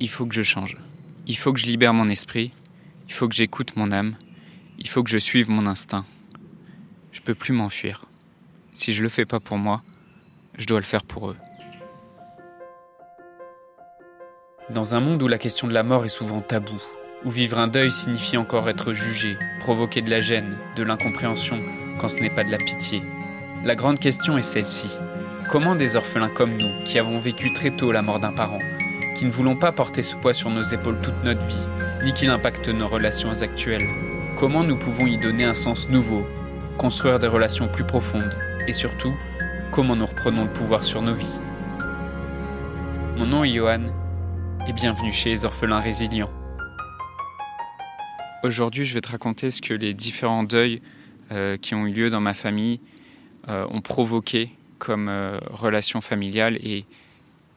il faut que je change. Il faut que je libère mon esprit. Il faut que j'écoute mon âme. Il faut que je suive mon instinct. Je peux plus m'enfuir. Si je le fais pas pour moi, je dois le faire pour eux. Dans un monde où la question de la mort est souvent taboue, où vivre un deuil signifie encore être jugé, provoquer de la gêne, de l'incompréhension, quand ce n'est pas de la pitié, la grande question est celle-ci. Comment des orphelins comme nous, qui avons vécu très tôt la mort d'un parent, qui ne voulons pas porter ce poids sur nos épaules toute notre vie, ni qu'il impacte nos relations actuelles, comment nous pouvons y donner un sens nouveau, construire des relations plus profondes, et surtout, comment nous reprenons le pouvoir sur nos vies? Mon nom est Johan, et bienvenue chez les orphelins résilients. Aujourd'hui, je vais te raconter ce que les différents deuils euh, qui ont eu lieu dans ma famille euh, ont provoqué comme euh, relation familiale et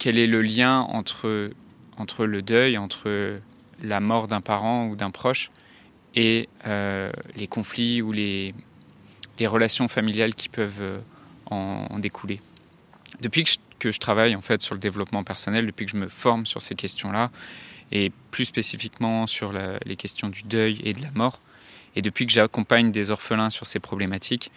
quel est le lien entre, entre le deuil, entre la mort d'un parent ou d'un proche et les conflits ou les, relations familiales qui peuvent en, en découler. Depuis que je, que je, travaille en fait sur le développement personnel, depuis que je me forme sur ces questions-là, et plus spécifiquement sur les questions du deuil et de la mort. Et depuis que j'accompagne des orphelins sur ces problématiques,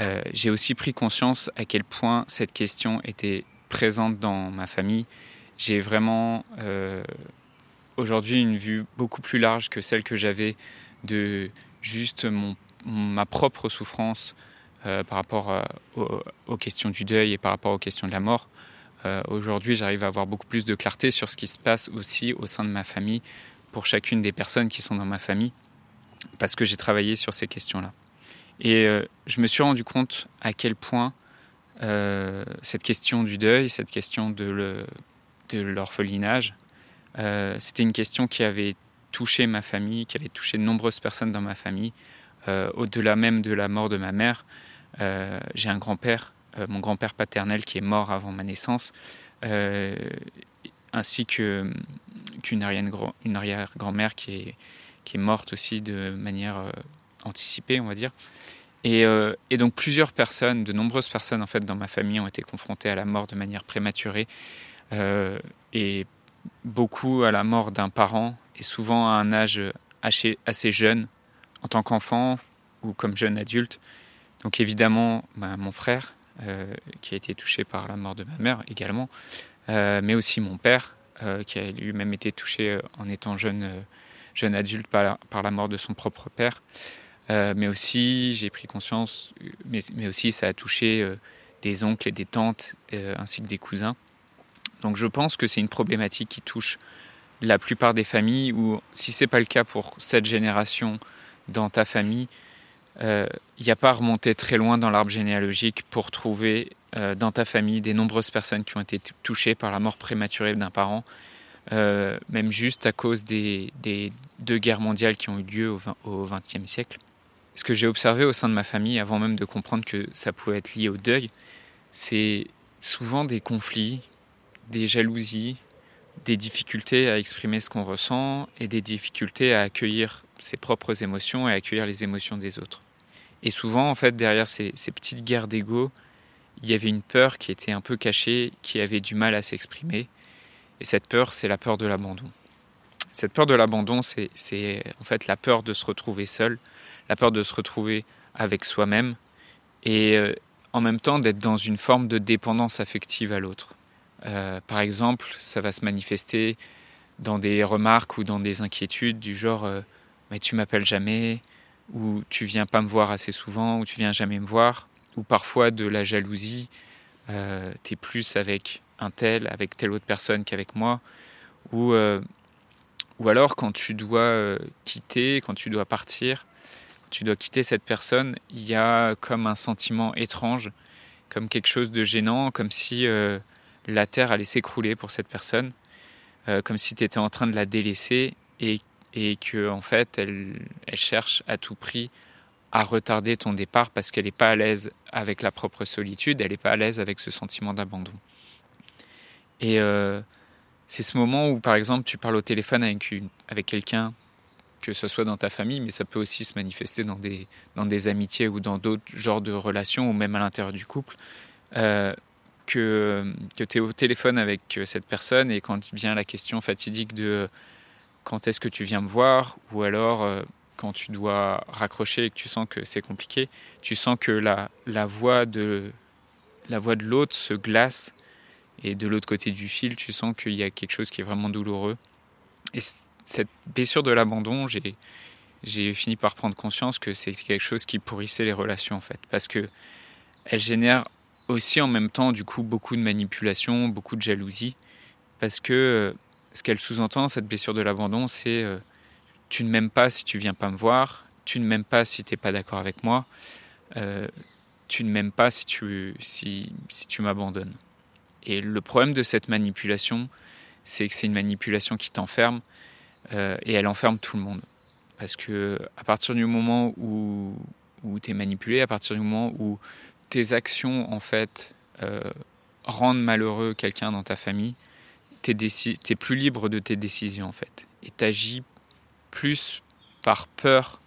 euh, j'ai aussi pris conscience à quel point cette question était présente dans ma famille. J'ai vraiment euh, aujourd'hui une vue beaucoup plus large que celle que j'avais de juste mon, ma propre souffrance euh, par rapport à, aux, questions du deuil et par rapport aux questions de la mort. Euh, Aujourd'hui, j'arrive à avoir beaucoup plus de clarté sur ce qui se passe aussi au sein de ma famille pour chacune des personnes qui sont dans ma famille, parce que j'ai travaillé sur ces questions-là. Et euh, je me suis rendu compte à quel point euh, cette question du deuil, cette question de l'orphelinage, euh, c'était une question qui avait touché ma famille, qui avait touché de nombreuses personnes dans ma famille, euh, au-delà même de la mort de ma mère. J'ai un grand-père mon grand-père paternel qui est mort avant ma naissance, ainsi qu'une arrière-grand-mère qui est, morte aussi de manière anticipée, on va dire. Et, euh, et, donc plusieurs personnes, de nombreuses personnes en fait dans ma famille ont été confrontées à la mort de manière prématurée euh, et beaucoup à la mort d'un parent et souvent à un âge assez, jeune en tant qu'enfant ou comme jeune adulte. Donc évidemment bah, mon frère euh, qui a été touché par la mort de ma mère également, mais aussi mon père, qui a lui-même été touché en étant jeune, adulte par la, mort de son propre père. Mais aussi, j'ai pris conscience, mais, mais, aussi ça a touché des oncles et des tantes, ainsi que des cousins. Donc je pense que c'est une problématique qui touche la plupart des familles, ou si ce n'est pas le cas pour cette génération dans ta famille, il euh, n'y a pas à remonter très loin dans l'arbre généalogique pour trouver euh, dans ta famille des nombreuses personnes qui ont été touchées par la mort prématurée d'un parent, euh, même juste à cause des, des, deux guerres mondiales qui ont eu lieu au XXe siècle. Ce que j'ai observé au sein de ma famille, avant même de comprendre que ça pouvait être lié au deuil, c'est souvent des conflits, des jalousies, des difficultés à exprimer ce qu'on ressent et des difficultés à accueillir ses propres émotions et à accueillir les émotions des autres. Et souvent, en fait, derrière ces, ces petites guerres d'ego, il y avait une peur qui était un peu cachée, qui avait du mal à s'exprimer. Et cette peur, c'est la peur de l'abandon. Cette peur de l'abandon, c'est en fait la peur de se retrouver seul, la peur de se retrouver avec soi-même, et euh, en même temps d'être dans une forme de dépendance affective à l'autre. Euh, par exemple, ça va se manifester dans des remarques ou dans des inquiétudes du genre euh, mais tu m'appelles jamais, où tu viens pas me voir assez souvent, où tu viens jamais me voir, ou parfois de la jalousie, euh, tu es plus avec un tel, avec telle autre personne qu'avec moi, ou, ou alors quand tu dois quitter, quand tu dois partir, tu dois quitter cette personne, il y a comme un sentiment étrange, comme quelque chose de gênant, comme si euh, la terre allait s'écrouler pour cette personne, euh, comme si tu étais en train de la délaisser et et que en fait elle, cherche à tout prix à retarder ton départ parce qu'elle n'est pas à l'aise avec la propre solitude, elle n'est pas à l'aise avec ce sentiment d'abandon. Et euh, c'est ce moment où, par exemple, tu parles au téléphone avec quelqu'un, que ce soit dans ta famille, mais ça peut aussi se manifester dans des, dans des amitiés ou dans d'autres genres de relations, ou même à l'intérieur du couple, euh, que, que tu es au téléphone avec cette personne et quand vient la question fatidique de quand est-ce que tu viens me voir? Ou alors quand tu dois raccrocher et que tu sens que c'est compliqué, tu sens que la, la voix de la voix de l'autre se glace et de l'autre côté du fil, tu sens qu'il y a quelque chose qui est vraiment douloureux. Cette blessure de l'abandon, j'ai fini par prendre conscience que c'est quelque chose qui pourrissait les relations en fait, parce que elle génère aussi en même temps du coup beaucoup de manipulation, beaucoup de jalousie, parce que euh, ce qu'elle sous-entend cette blessure de l'abandon, c'est euh, tu ne m'aimes pas si tu viens pas me voir, tu ne m'aimes pas si tu n'es pas d'accord avec moi, euh, tu ne m'aimes pas si tu, si tu m'abandonnes. Et le problème de cette manipulation, c'est que c'est une manipulation qui t'enferme euh, et elle enferme tout le monde. Parce que à partir du moment où, tu es manipulé, à partir du moment où tes actions en fait euh, rendent malheureux quelqu'un dans ta famille, tu es, plus libre de tes décisions en fait. Et tu agis plus par peur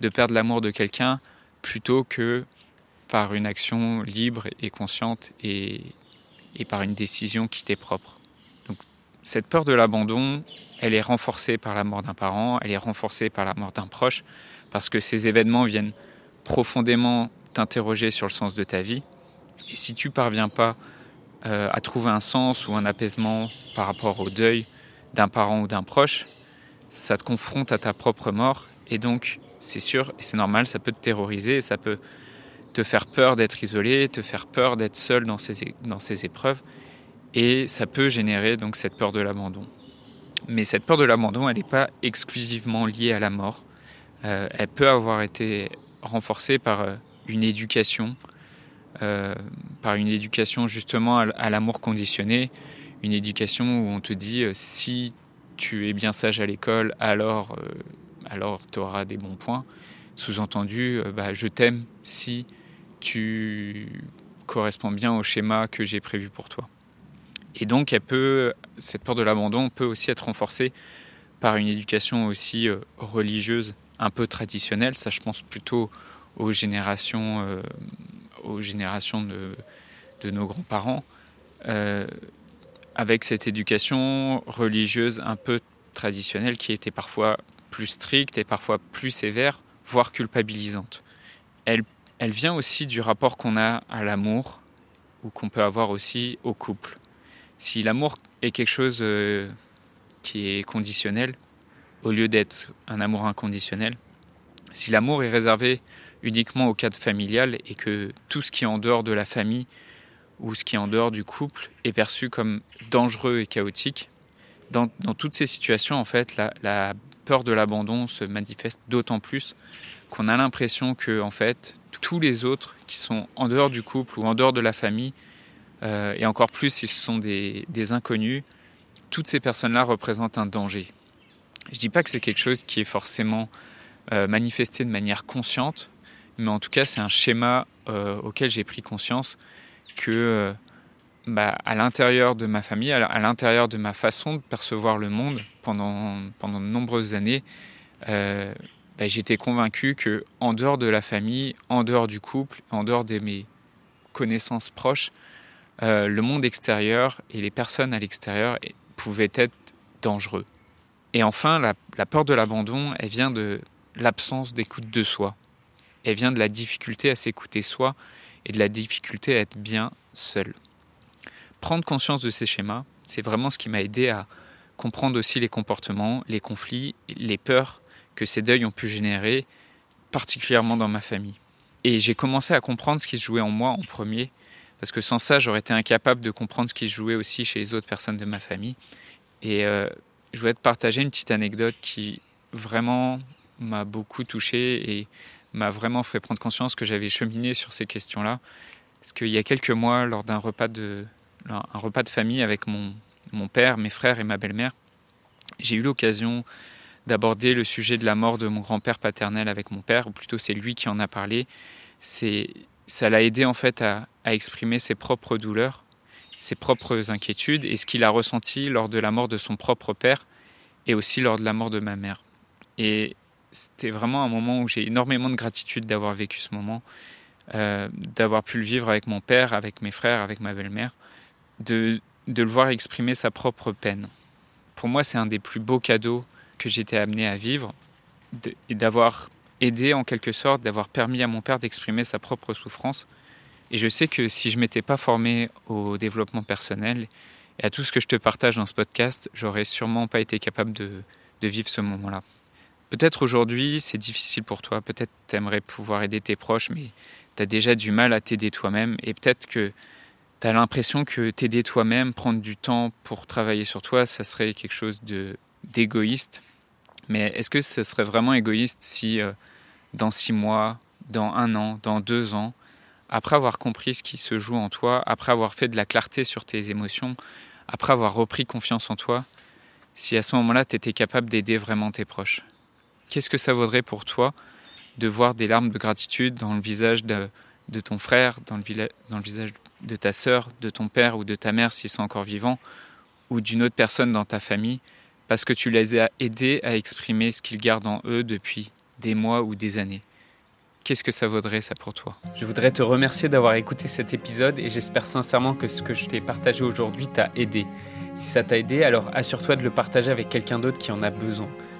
de perdre l'amour de quelqu'un plutôt que par une action libre et consciente et par une décision qui t'est propre. Cette peur de l'abandon, elle est renforcée par la mort d'un parent, elle est renforcée par la mort d'un proche, parce que ces événements viennent profondément t'interroger sur le sens de ta vie. Et si tu parviens pas euh, à trouver un sens ou un apaisement par rapport au deuil d'un parent ou d'un proche, ça te confronte à ta propre mort. Et donc, c'est sûr et c'est normal, ça peut te terroriser, ça peut te faire peur d'être isolé, te faire peur d'être seul dans ces, dans ces épreuves, et ça peut générer donc cette peur de l'abandon. Mais cette peur de l'abandon, elle n'est pas exclusivement liée à la mort. Euh, elle peut avoir été renforcée par euh, une éducation, euh, par une éducation justement à, l'amour conditionné, une éducation où on te dit si tu es bien sage à l'école, alors, alors tu auras des bons points. Sous-entendu, bah, je t'aime si tu corresponds bien au schéma que j'ai prévu pour toi. Et donc, cette peur de l'abandon peut aussi être renforcée par une éducation aussi euh, religieuse un peu traditionnelle. Ça, je pense plutôt aux générations, euh, aux générations de, nos grands-parents, euh, avec cette éducation religieuse un peu traditionnelle qui était parfois plus stricte et parfois plus sévère, voire culpabilisante. Elle vient aussi du rapport qu'on a à l'amour ou qu'on peut avoir aussi au couple. Si l'amour est quelque chose euh, qui est conditionnel, au lieu d'être un amour inconditionnel, si l'amour est réservé uniquement au cadre familial et que tout ce qui est en dehors de la famille ou ce qui est en dehors du couple est perçu comme dangereux et chaotique, dans, toutes ces situations, en fait, la, la peur de l'abandon se manifeste d'autant plus qu'on a l'impression que, en fait, tous les autres qui sont en dehors du couple ou en dehors de la famille, euh, et encore plus si ce sont des, inconnus, toutes ces personnes-là représentent un danger. Je ne dis pas que c'est quelque chose qui est forcément euh, manifesté de manière consciente, mais en tout cas c'est un schéma euh, auquel j'ai pris conscience que bah, à l'intérieur de ma famille, à l'intérieur de ma façon de percevoir le monde pendant, pendant de nombreuses années, bah, j'étais convaincu que en dehors de la famille, en dehors du couple, en dehors de mes connaissances proches, euh, le monde extérieur et les personnes à l'extérieur pouvaient être dangereux. Et enfin, la, la peur de l'abandon, elle vient de l'absence d'écoute de soi. Elle vient de la difficulté à s'écouter soi et de la difficulté à être bien seul. Prendre conscience de ces schémas, c'est vraiment ce qui m'a aidé à comprendre aussi les comportements, les conflits, les peurs que ces deuils ont pu générer, particulièrement dans ma famille. Et j'ai commencé à comprendre ce qui se jouait en moi en premier, parce que sans ça, j'aurais été incapable de comprendre ce qui se jouait aussi chez les autres personnes de ma famille. Et euh, je voulais te partager une petite anecdote qui vraiment m'a beaucoup touché et m'a vraiment fait prendre conscience que j'avais cheminé sur ces questions-là. Parce qu'il y a quelques mois, lors d'un repas de, un repas de famille avec mon, mon père, mes frères et ma belle-mère, j'ai eu l'occasion d'aborder le sujet de la mort de mon grand-père paternel avec mon père, ou plutôt c'est lui qui en a parlé. C'est, ça l'a aidé en fait à, exprimer ses propres douleurs, ses propres inquiétudes et ce qu'il a ressenti lors de la mort de son propre père et aussi lors de la mort de ma mère. Et c'était vraiment un moment où j'ai énormément de gratitude d'avoir vécu ce moment. euh, d'avoir pu le vivre avec mon père, avec mes frères, avec ma belle-mère, de, de le voir exprimer sa propre peine. Pour moi, c'est un des plus beaux cadeaux que j'étais amené à vivre, et d'avoir aidé en quelque sorte, d'avoir permis à mon père d'exprimer sa propre souffrance. Et je sais que si je m'étais pas formé au développement personnel et à tout ce que je te partage dans ce podcast, j'aurais sûrement pas été capable de, vivre ce moment-là. Peut-être aujourd'hui c'est difficile pour toi, peut-être tu aimerais pouvoir aider tes proches, mais tu as déjà du mal à t'aider toi-même et peut-être que tu as l'impression que t'aider toi-même, prendre du temps pour travailler sur toi, ça serait quelque chose d'égoïste. Mais est-ce que ce serait vraiment égoïste si euh, dans six mois, dans un an, dans deux ans, après avoir compris ce qui se joue en toi, après avoir fait de la clarté sur tes émotions, après avoir repris confiance en toi, si à ce moment-là tu étais capable d'aider vraiment tes proches? Qu'est-ce que ça vaudrait pour toi de voir des larmes de gratitude dans le visage de, ton frère, dans le, visage de ta sœur, de ton père ou de ta mère s'ils sont encore vivants, ou d'une autre personne dans ta famille parce que tu les as aidés à exprimer ce qu'ils gardent en eux depuis des mois ou des années. Qu'est-ce que ça vaudrait ça pour toi? Je voudrais te remercier d'avoir écouté cet épisode et j'espère sincèrement que ce que je t'ai partagé aujourd'hui t'a aidé. Si ça t'a aidé, alors assure-toi de le partager avec quelqu'un d'autre qui en a besoin.